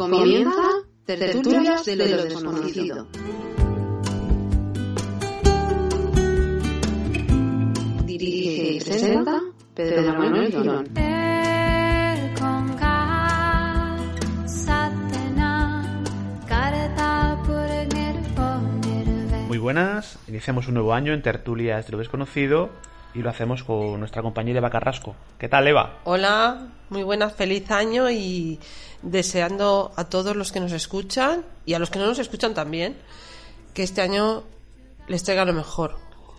Comienza Tertulias de lo desconocido. Dirige y presenta Pedro Manuel Girón. Muy buenas, iniciamos un nuevo año en Tertulias de lo desconocido y lo hacemos con nuestra compañera Eva Carrasco. ¿Qué tal, Eva? Hola, muy buenas, feliz año y deseando a todos los que nos escuchan y a los que no nos escuchan también que este año les traiga lo mejor,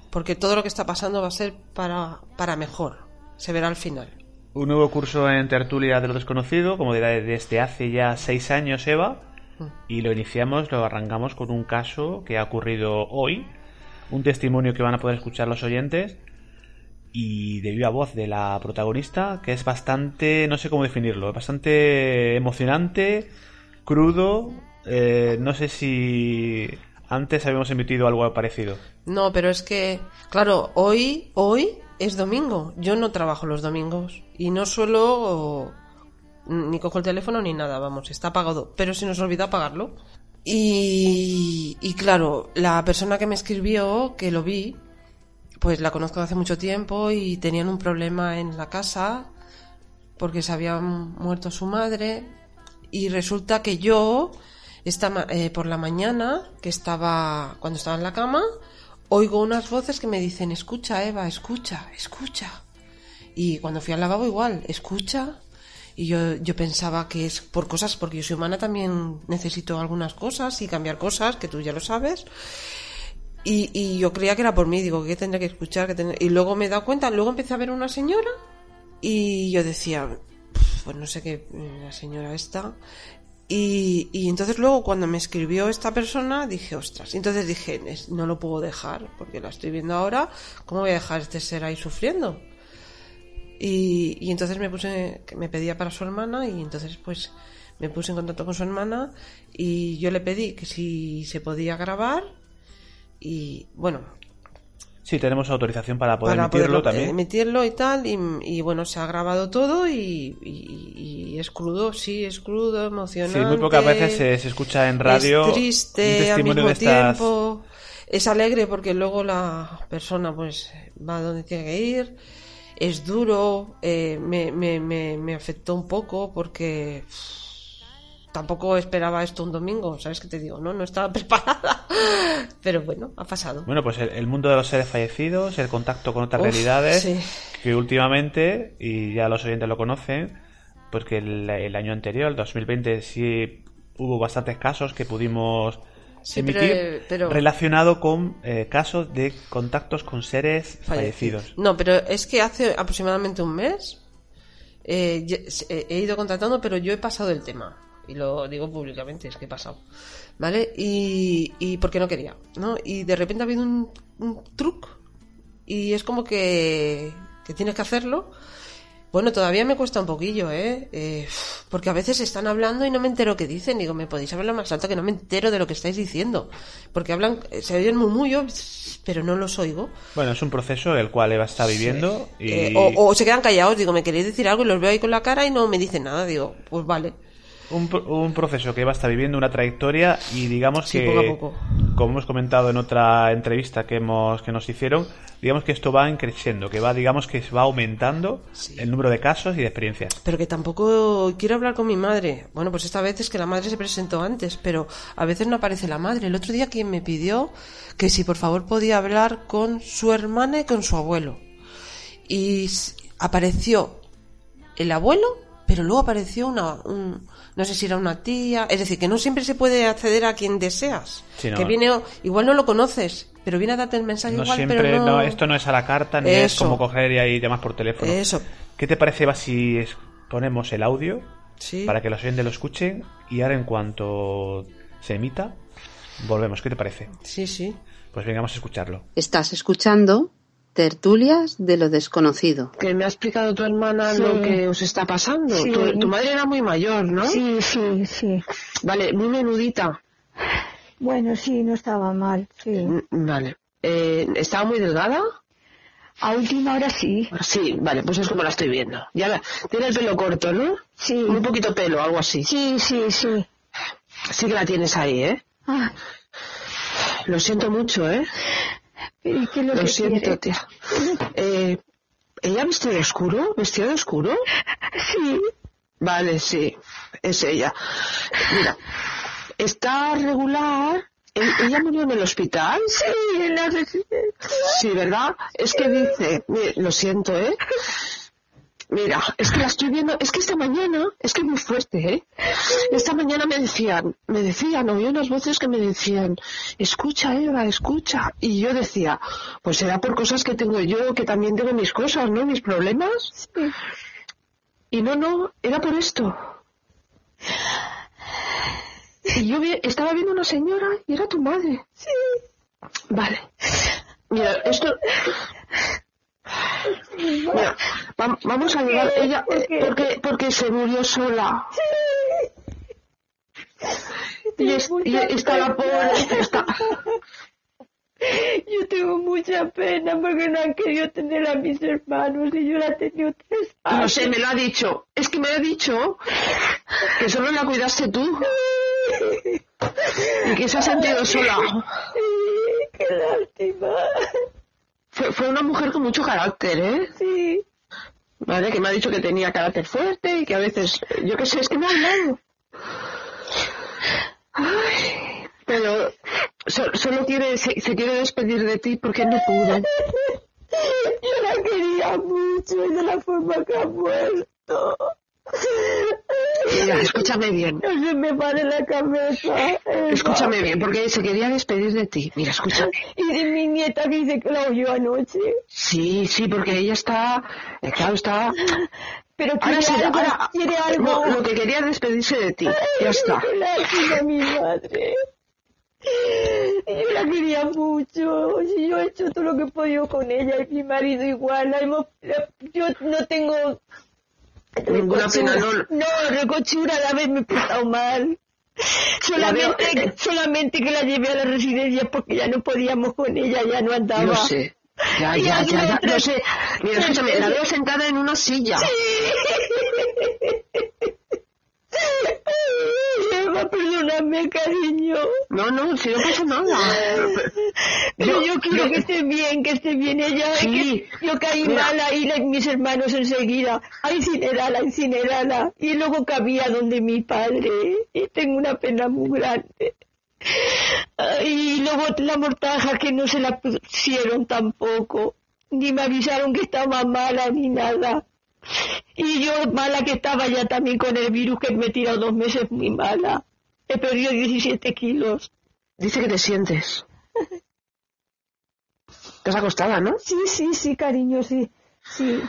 porque todo lo que está pasando va a ser para, para mejor, se verá al final. Un nuevo curso en Tertulias de lo desconocido, como dirá, desde hace ya seis años, Eva, y lo iniciamos, lo arrancamos con un caso que ha ocurrido hoy, un testimonio que van a poder escuchar los oyentes y de viva voz de la protagonista, que es bastante, no sé cómo definirlo, bastante emocionante, crudo, eh, no sé si antes habíamos emitido algo parecido. No, pero es que, claro, hoy, hoy es domingo. Yo no trabajo los domingos y no suelo ni cojo el teléfono ni nada, vamos, está apagado. Pero se nos olvidó apagarlo. Y, y claro, la persona que me escribió, que lo vi, pues la conozco hace mucho tiempo y tenían un problema en la casa porque se había muerto su madre y resulta que yo esta, eh, por la mañana que estaba cuando estaba en la cama oigo unas voces que me dicen escucha Eva escucha escucha y cuando fui al lavabo igual escucha y yo, yo pensaba que es por cosas porque yo soy humana también necesito algunas cosas y cambiar cosas que tú ya lo sabes y, y, yo creía que era por mí, digo, que tendría que escuchar? que tendría... Y luego me he dado cuenta, luego empecé a ver una señora y yo decía, pues no sé qué, la señora esta. Y, y entonces luego cuando me escribió esta persona dije, ostras, entonces dije, no lo puedo dejar, porque la estoy viendo ahora, ¿cómo voy a dejar este ser ahí sufriendo? Y, y entonces me puse, me pedía para su hermana y entonces pues me puse en contacto con su hermana y yo le pedí que si se podía grabar y bueno. Sí tenemos autorización para poder emitirlo también. emitirlo y tal y, y, bueno se ha grabado todo y, y, es crudo sí es crudo emocionante. Sí muy pocas veces se, se escucha en radio es triste al mismo tiempo. Es alegre porque luego la persona pues va donde tiene que ir. Es duro eh, me, me, me, me afectó un poco porque tampoco esperaba esto un domingo, ¿sabes qué te digo? No, no estaba preparada. Pero bueno, ha pasado. Bueno, pues el, mundo de los seres fallecidos, el contacto con otras realidades, que últimamente, y ya los oyentes lo conocen, pues que el, año anterior, el 2020, sí hubo bastantes casos que pudimos emitir pero, relacionado con eh, casos de contactos con seres fallecidos. No, pero es que hace aproximadamente un mes eh, he ido contratando, pero yo he pasado el tema y lo digo públicamente, es que he pasado, ¿vale? Y, y porque no quería, ¿no? Y de repente ha habido un, un truc y es como que, que tienes que hacerlo. Bueno, todavía me cuesta un poquillo, ¿eh? ¿eh? Porque a veces están hablando y no me entero qué dicen. Digo, ¿me podéis hablar más alto que no me entero de lo que estáis diciendo? Porque hablan, se oyen murmullos, pero no los oigo. Bueno, es un proceso el cual Eva está viviendo y... Eh, o, o se quedan callados, digo, ¿me queréis decir algo? Y los veo ahí con la cara y no me dicen nada. Digo, pues vale un, un, proceso que va a estar viviendo una trayectoria y digamos que, como hemos comentado en otra entrevista que hemos que nos hicieron, digamos que esto va creciendo, que va digamos que va aumentando el número de casos y de experiencias. Pero que tampoco quiero hablar con mi madre. Bueno, pues esta vez es que la madre se presentó antes, pero a veces no aparece la madre. El otro día quien me pidió que si por favor podía hablar con su hermana y con su abuelo. Y apareció el abuelo pero luego apareció una, un- no sé si era una tía, es decir, que no siempre se puede acceder a quien deseas. Sí, no. Que viene, igual no lo conoces, pero viene a darte el mensaje No igual, siempre, pero no... no, esto no es a la carta, ni es como coger y ahí llamas por teléfono. Eso. ¿Qué te parece, Eva, si es- ponemos el audio Sí. para que los oyentes lo escuchen y ahora en cuanto se emita, volvemos? ¿Qué te parece? Sí, sí. Pues vengamos a escucharlo. Estás escuchando Tertulias de lo desconocido. que me ha explicado tu hermana Sí. lo que os está pasando. Sí. Tu, tu madre era muy mayor, ¿no? Sí, sí, sí. Vale, muy menudita. Bueno, sí, no estaba mal, sí. Mm, Vale. Eh, ¿Estaba muy delgada? A última hora sí. Sí, vale, pues es como la estoy viendo. Ya la- tiene el pelo corto, ¿no? Sí. Un poquito pelo, algo así. Sí, sí, sí. Sí que la tienes ahí, ¿eh? Ah, Lo siento mucho, ¿eh? Pero ¿y qué es lo, Lo que siento, tía. Eh, ¿Ella vestido de oscuro? ¿Vestido de oscuro? Sí. Vale, sí, es ella. Mira, está regular. ¿E- ¿Ella murió en el hospital? Sí, en la residencia. Sí, ¿verdad? Es que dice, lo siento, ¿eh? Mira, es que la estoy viendo, es que esta mañana, es que es muy fuerte, ¿eh? Esta mañana me decían, me decían, oí unas voces que me decían, escucha Eva, escucha. Y yo decía, pues será por cosas que tengo yo, que también tengo mis cosas, ¿no? Mis problemas. Sí. Y no, no, era por esto. Y yo vi- estaba viendo una señora y era tu madre. Sí. Vale. Mira, esto... Mira, va- vamos a llevar ella ¿Por qué? porque porque se murió sola. Y, es- y está la pobre, está, Yo tengo mucha pena porque no han querido tener a mis hermanos y yo la he tenido tres no años. sé, me lo ha dicho. Es que me ha dicho que solo la cuidaste tú y que se ha sentido sola. Sí, qué lástima. Fue, una mujer con mucho carácter, ¿eh? Sí. Vale, que me ha dicho que tenía carácter fuerte y que a veces, yo qué sé, es que me ha hablado. Ay, pero so- solo quiere, se, se quiere despedir de ti porque no pudo. Yo la quería mucho y de la forma que ha muerto. Escúchame bien. Se me la cabeza. Escúchame bien, porque se quería despedir de ti. Mira, escúchame. Y de mi nieta que dice que la oyó anoche. Sí, sí, porque ella está, eh, claro, está... Pero Ahora quiere sí, algo, ahora... quiere algo. No, lo que quería es despedirse de ti. Ya está. Lástima, mi madre. Yo la quería mucho. Yo he hecho todo lo que he podido con ella y mi marido igual. La hemos- la- yo no tengo Ninguna pena, no. No, recochura de haberme portado mal. Solamente, La veo- solamente que la llevé a la residencia porque ya no podíamos con ella, ya no andaba. Lo sé. Ya, ya, ya, ya, lo sé. Mira, escúchame, la veo sentada en una silla. Eva, perdóname, cariño. No, no, si no pasa nada. Pero yo, Yo- quiero yo- que esté bien, que esté bien ella. Sí. que yo caí Mira. mal ahí, la- mis hermanos enseguida. A incinerala, incinerala. Y luego cabía donde mi padre. Y tengo una pena muy grande. Y luego la mortaja que no se la pusieron tampoco. Ni me avisaron que estaba mala ni nada. Y yo mala que estaba ya también con el virus que me he tirado dos meses muy mala. He perdido 17 kilos. Dice que te sientes. Estás acostada, ¿no? Sí, sí, sí, cariño, sí. Sí,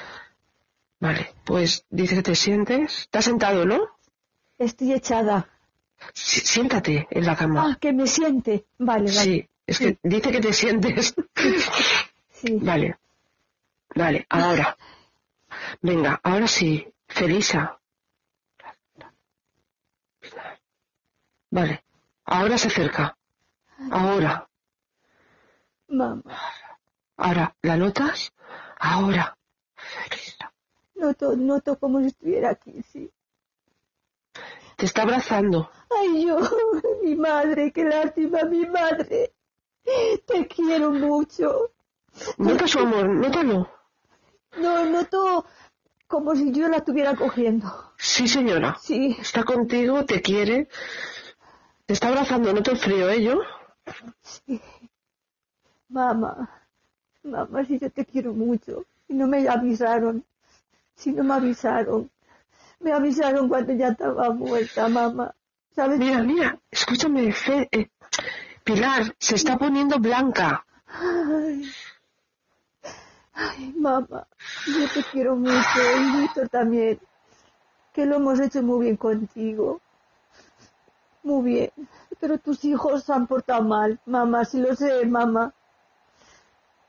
Vale, pues dice que te sientes. Estás sentado, ¿no? estoy echada. Sí, siéntate en la cama. Ah, que me siente. Vale, vale. Sí, es que dice que te sientes. Sí. Vale. Vale, ahora. Venga, ahora sí. Felisa. Vale. Ahora se acerca. Ahora. Mamá, Ahora. ¿La notas? Ahora. Felisa. noto, noto como si estuviera aquí, sí. Te está abrazando. Ay, yo, mi madre, qué lástima, mi madre. Te quiero mucho. Nota su amor, nótalo. No, noto como si yo la estuviera cogiendo. Sí, señora. Sí, Está contigo, te quiere. Te está abrazando, nota el frío, ¿eh? Yo. sí. Mamá, mamá, si yo te quiero mucho. Si no me avisaron, si no me avisaron. Me avisaron cuando ya estaba muerta, mamá. ¿Sabes? Mira, mira, escúchame, Fe- eh, Pilar, se está poniendo blanca. Ay, ay, mamá, yo te quiero mucho y también, que lo hemos hecho muy bien contigo. Muy bien, pero tus hijos se han portado mal, mamá, si lo sé, mamá.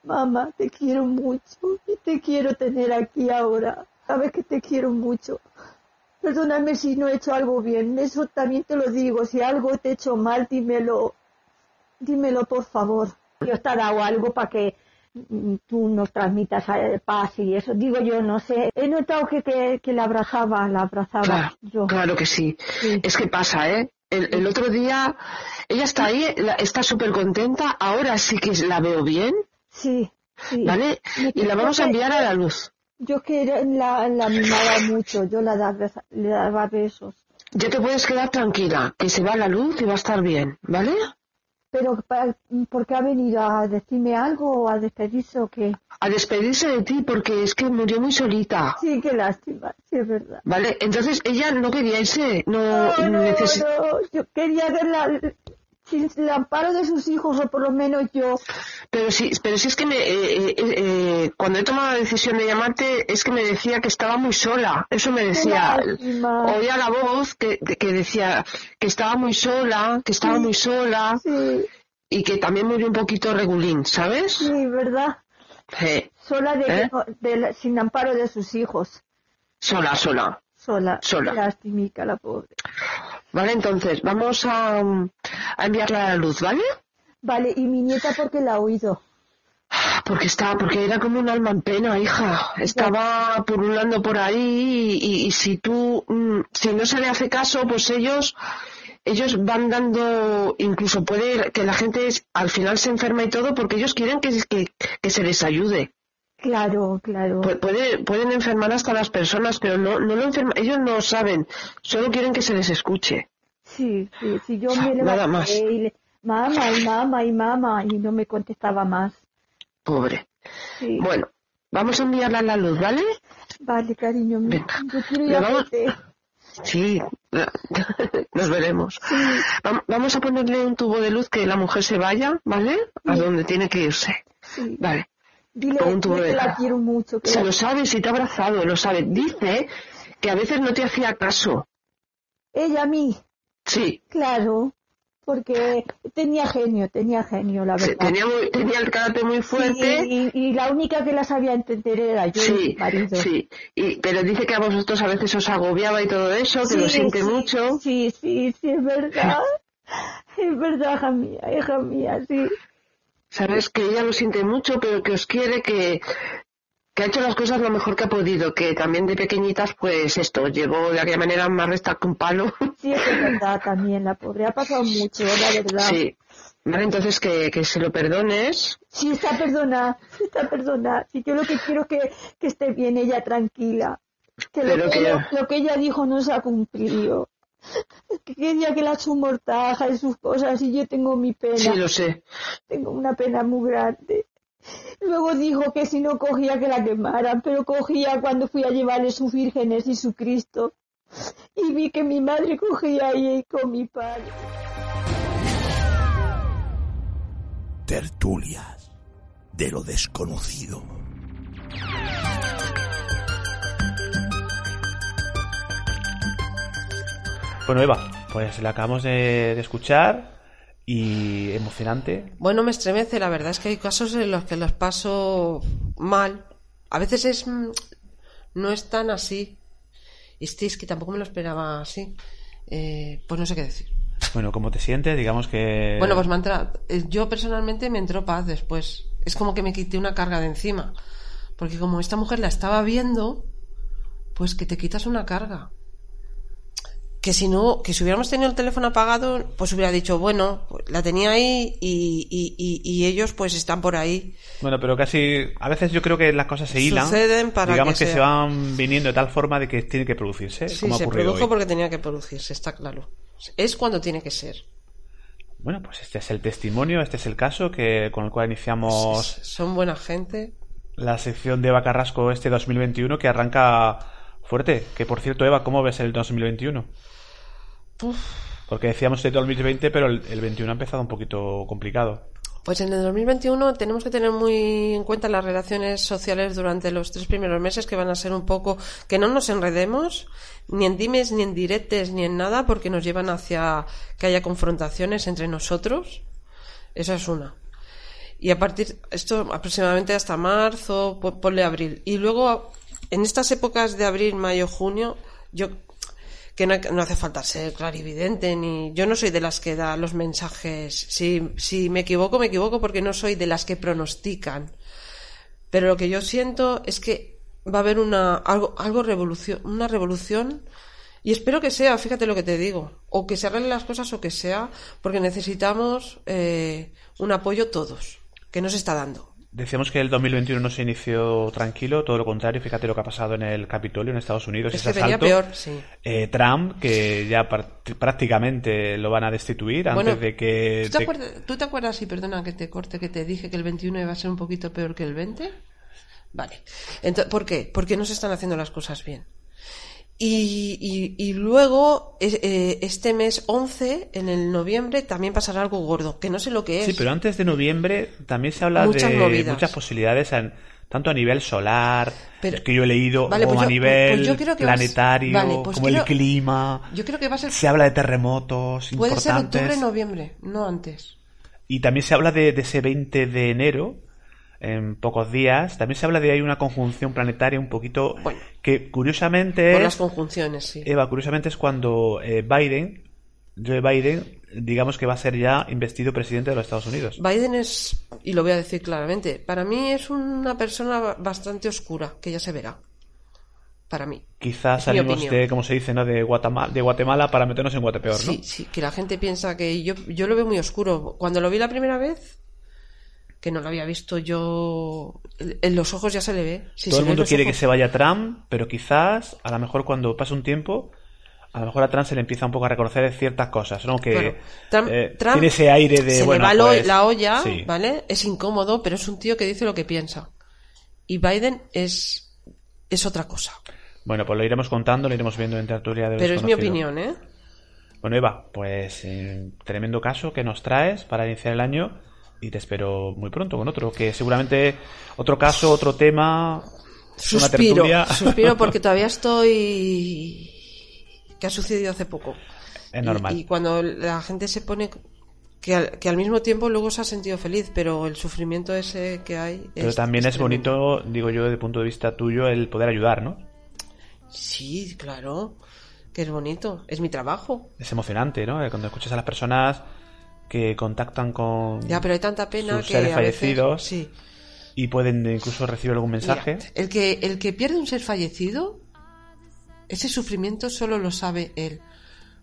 Mamá, te quiero mucho y te quiero tener aquí ahora. Sabes que te quiero mucho. Perdóname si no he hecho algo bien, eso también te lo digo. Si algo te he hecho mal, dímelo. Dímelo, por favor. Dios te ha dado algo para que tú nos transmitas eh, paz y eso. Digo yo, no sé. He notado que, que, que la abrazaba, la abrazaba Claro, yo. claro que sí. Sí. Es que pasa, ¿eh? El, el otro día, ella está ahí, la- está súper contenta, ahora sí que la veo bien, Sí, sí. ¿vale? Y la vamos a enviar a la luz. Yo que la, la mimaba mucho, yo la daba, le daba besos. Ya te puedes quedar tranquila, que se va la luz y va a estar bien, ¿vale? Pero, pa- ¿por qué ha venido a decirme algo o a despedirse o qué? A despedirse de ti porque es que murió muy solita, Sí, qué lástima, sí, es verdad. ¿vale? Entonces ella no quería irse, no, No, no, no, yo quería verla sin el amparo de sus hijos, o por lo menos yo. Pero sí, pero sí es que me, eh, eh, eh, cuando he tomado la decisión de llamarte es que me decía que estaba muy sola. Eso me decía. Oía la voz que, que decía que estaba muy sola, que estaba muy sola Sí, y que también murió un poquito regulín, ¿sabes? sí, ¿verdad? Sí, Sola de, ¿Eh? de sin amparo de sus hijos. sola, sola. Sola. Sola. Lastimica la pobre. Vale, entonces vamos a, a enviarla a la luz, ¿vale? Vale, y mi nieta porque la ha oído. Porque está, porque era como un alma en pena, hija. Estaba pululando por ahí y, y- y si tú, mm, si no se le hace caso, pues ellos, ellos van dando, incluso puede que la gente es- al final se enferma y todo porque ellos quieren que, que, que se les ayude. Claro, claro. Pu- puede- pueden enfermar hasta las personas, pero no, no lo enferman, ellos no saben, solo quieren que se les escuche. Sí, sí, sí, yo me Nada levanté más. y le, mamá, y mamá, y mamá, y no me contestaba más. Pobre. Sí. Bueno, vamos a enviarla a la luz, ¿vale? Vale, cariño mío. Yo quiero ir a. Sí, nos veremos. Vam- Vamos a ponerle un tubo de luz que la mujer se vaya, ¿vale? A donde tiene que irse. Sí. Vale. Dile, Pon un tubo dile de que la quiero mucho. Que Se la- lo sabe, si te ha abrazado, lo sabe. Dice que a veces no te hacía caso. Ella a mí, Sí, claro, porque tenía genio, tenía genio, la verdad. tenía, muy- tenía el carácter muy fuerte. Sí, y, y la única que la sabía entender era yo y Sí, mi marido. sí. Y, pero dice que a vosotros a veces os agobiaba y todo eso, que lo siente mucho. Sí, sí, sí, es verdad. Es verdad, hija mía, hija mía, sí. Sabes que ella lo siente mucho, pero que os quiere, que, que ha hecho las cosas lo mejor que ha podido, que también de pequeñitas, pues esto, llegó de aquella manera más recta que un palo. Sí, es verdad también, la pobre. Ha pasado mucho, la verdad. Sí. Vale, entonces que, que se lo perdones. Sí, está perdonada, está perdonada. Sí, yo lo que quiero es que, que esté bien ella tranquila. Que lo Pero que, que- ella, lo que ella dijo no se ha cumplido. Que quería que la su mortaja y sus cosas y yo tengo mi pena. Sí, lo sé. Tengo una pena muy grande. Luego dijo que si no cogía que la quemaran, pero cogía cuando fui a llevarle sus vírgenes y su Cristo. Y vi que mi madre cogía ahí con mi padre. Tertulias de lo desconocido. Bueno, Eva, pues la acabamos de, de escuchar y emocionante. Bueno, me estremece, la verdad es que hay casos en los que los paso mal. A veces es mm, no es tan así. Y es que tampoco me lo esperaba así. Eh, pues no sé qué decir. Bueno, ¿cómo te sientes? Digamos que... Bueno, pues me ha entrado- eh, yo personalmente me entró paz después. Es como que me quité una carga de encima. Porque como esta mujer la estaba viendo, pues que te quitas una carga. Que si no, que si hubiéramos tenido el teléfono apagado, pues hubiera dicho, bueno, la tenía ahí y, y- y- y ellos pues están por ahí. Bueno, pero casi... A veces yo creo que las cosas se hilan. Suceden para Digamos que que, se van viniendo de tal forma de que tiene que producirse. Sí, como se produjo hoy. porque tenía que producirse, está claro. Es cuando tiene que ser. Bueno, pues este es el testimonio, este es el caso que con el cual iniciamos Son buena gente. la sección de Eva Carrasco este 2021 que arranca fuerte. Que por cierto, Eva, ¿cómo ves el 2021? Porque decíamos el 2020, pero el, el 21 ha empezado un poquito complicado. Pues en el 2021 tenemos que tener muy en cuenta las relaciones sociales durante los tres primeros meses que van a ser un poco que no nos enredemos ni en dimes ni en diretes ni en nada porque nos llevan hacia que haya confrontaciones entre nosotros. Esa es una. Y a partir esto aproximadamente hasta marzo, po- ponle abril. Y luego en estas épocas de abril, mayo, junio, yo que no, hace falta ser clarividente ni yo no soy de las que da los mensajes si, si me equivoco me equivoco porque no soy de las que pronostican. Pero lo que yo siento es que va a haber una algo algo revolución una revolución y espero que sea fíjate lo que te digo o que se arreglen las cosas o que sea porque necesitamos eh, un apoyo todos que no está dando Decíamos que el 2021 no se inició tranquilo, todo lo contrario, fíjate lo que ha pasado en el Capitolio en Estados Unidos. es ese que venía asalto. peor sí Eh, Trump, que ya prácticamente lo van a destituir antes Bueno, de que... ¿tú te, acuerdas, ¿Tú te acuerdas, y perdona que te corte, que te dije que el 21 iba a ser un poquito peor que el 20? Vale. Entonces, ¿Por qué? Porque no se están haciendo las cosas bien. Y, y- y luego, eh, este mes 11, en el noviembre, también pasará algo gordo, que no sé lo que es. Sí, pero antes de noviembre también se habla Muchas de movidas. muchas posibilidades, en- tanto a nivel solar, Pero- es que yo he leído, Vale, como pues a yo- nivel pues yo creo que vas- planetario, vale, pues como creo- el clima. Yo creo que va a ser... Se habla de terremotos Puede ser importantes. octubre, noviembre, no antes. Y también se habla de, de ese 20 de enero, en pocos días. También se habla de hay una conjunción planetaria un poquito Bueno. que curiosamente Por es, las conjunciones, sí. Eva, curiosamente es cuando eh, Biden, Joe Biden, digamos que va a ser ya investido presidente de los Estados Unidos. Biden es, y lo voy a decir claramente, para mí es una persona bastante oscura, que ya se verá. Para mí. Quizás Es salimos de, como se dice, ¿no? de, Guatemala, de Guatemala para meternos en Guatepeor, ¿no? Sí, sí, que la gente piensa que yo, yo lo veo muy oscuro. Cuando lo vi la primera vez, que no lo había visto yo, en los ojos ya se le ve. Si Todo el mundo quiere que se vaya Trump, pero quizás, a lo mejor cuando pase un tiempo, a lo mejor a Trump se le empieza un poco a reconocer ciertas cosas, ¿no? Que Bueno, Trump, eh, Trump tiene ese aire de, se bueno, le va pues, la olla, sí. ¿vale? Es incómodo, pero es un tío que dice lo que piensa. Y Biden es, es otra cosa. Bueno, pues lo iremos contando, lo iremos viendo en tertulia de Pero es mi opinión, ¿eh? Bueno, Eva, pues eh, tremendo caso que nos traes para iniciar el año y te espero muy pronto con otro, que seguramente otro caso, otro tema, Suspiro, suspiro porque todavía estoy... que ha sucedido hace poco. es normal. Y, y cuando la gente se pone que al, que al mismo tiempo luego se ha sentido feliz, pero el sufrimiento ese que hay. Pero también es, tremendo. bonito, digo yo, desde el punto de vista tuyo, el poder ayudar, ¿no? Sí, claro, que es bonito, es mi trabajo. Es emocionante, ¿no? Cuando escuchas a las personas que contactan con Ya, pero hay tanta pena sus que seres a veces- fallecidos sí. y pueden incluso recibir algún mensaje. Mira, el que el que pierde un ser fallecido, ese sufrimiento solo lo sabe él.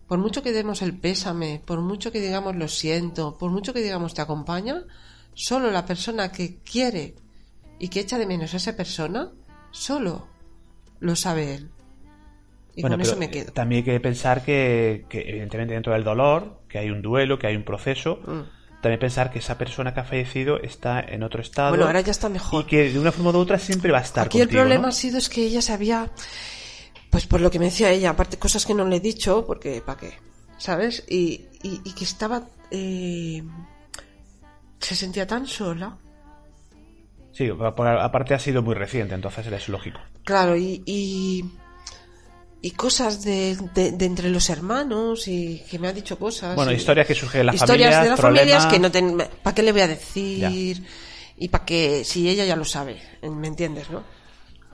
Por mucho que demos el pésame, por mucho que digamos lo siento, por mucho que digamos te acompaña, solo la persona que quiere y que echa de menos a esa persona, solo lo sabe él. Y bueno, con pero eso me quedo. también hay que pensar que, que, evidentemente dentro del dolor, que hay un duelo, que hay un proceso, Mm. también pensar que esa persona que ha fallecido está en otro estado. Bueno, ahora ya está mejor. Y que de una forma u otra siempre va a estar Aquí contigo, el problema ¿no? ha sido es que ella se había, pues por lo que me decía ella, aparte cosas que no le he dicho, porque ¿para qué? ¿Sabes? Y, y, y que estaba, eh, se sentía tan sola. Sí, aparte ha sido muy reciente, entonces es lógico. Claro, y, y, y cosas de, de, de entre los hermanos y que me ha dicho cosas. Bueno, y- historias que surgen de las historias familias, de las problemas. familias que no ten, ¿para qué le voy a decir? Y para qué, si ella ya lo sabe, ¿me entiendes, no?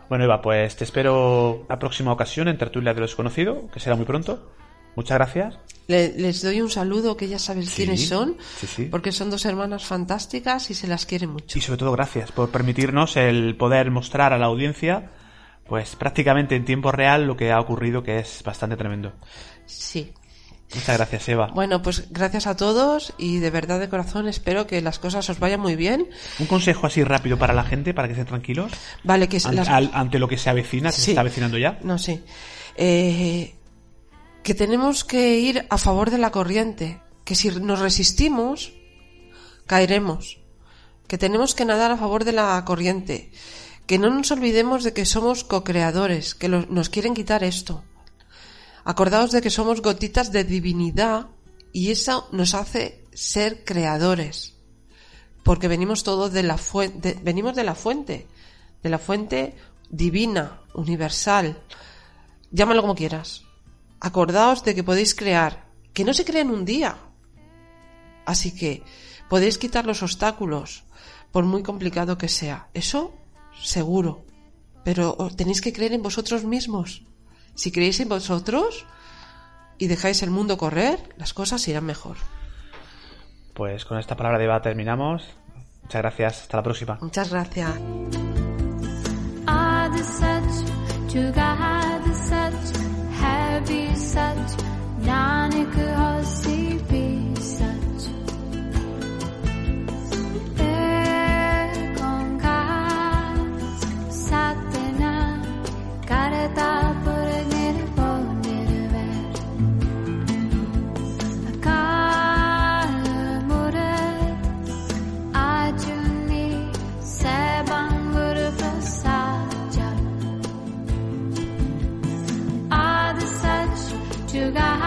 Bueno, Eva, pues te espero la próxima ocasión en Tertulia de lo Desconocido, que será muy pronto. Muchas gracias. Le- les doy un saludo, que ya sabes Sí, quiénes son, sí, sí. porque son dos hermanas fantásticas y se las quiere mucho. Y sobre todo gracias por permitirnos el poder mostrar a la audiencia, pues prácticamente en tiempo real lo que ha ocurrido, que es bastante tremendo. Sí. Muchas gracias, Eva. Bueno, pues gracias a todos y de verdad de corazón espero que las cosas os vayan muy bien. Un consejo así rápido para la gente, para que estén tranquilos, Vale, que an- las... al- ante lo que se avecina, que se está avecinando ya. No, sí. Eh, que tenemos que ir a favor de la corriente. Que si nos resistimos, caeremos. Que tenemos que nadar a favor de la corriente. Que no nos olvidemos de que somos co-creadores, que nos quieren quitar esto. Acordaos de que somos gotitas de divinidad y eso nos hace ser creadores. Porque venimos todos de la fuente, venimos de la fuente, de la fuente divina, universal. Llámalo como quieras. Acordaos de que podéis crear, que no se crea en un día. Así que podéis quitar los obstáculos, por muy complicado que sea. Eso, seguro, pero tenéis que creer en vosotros mismos. Si creéis en vosotros y dejáis el mundo correr, las cosas irán mejor. Pues con esta palabra de Eva terminamos. Muchas gracias, hasta la próxima. Muchas gracias. lugar.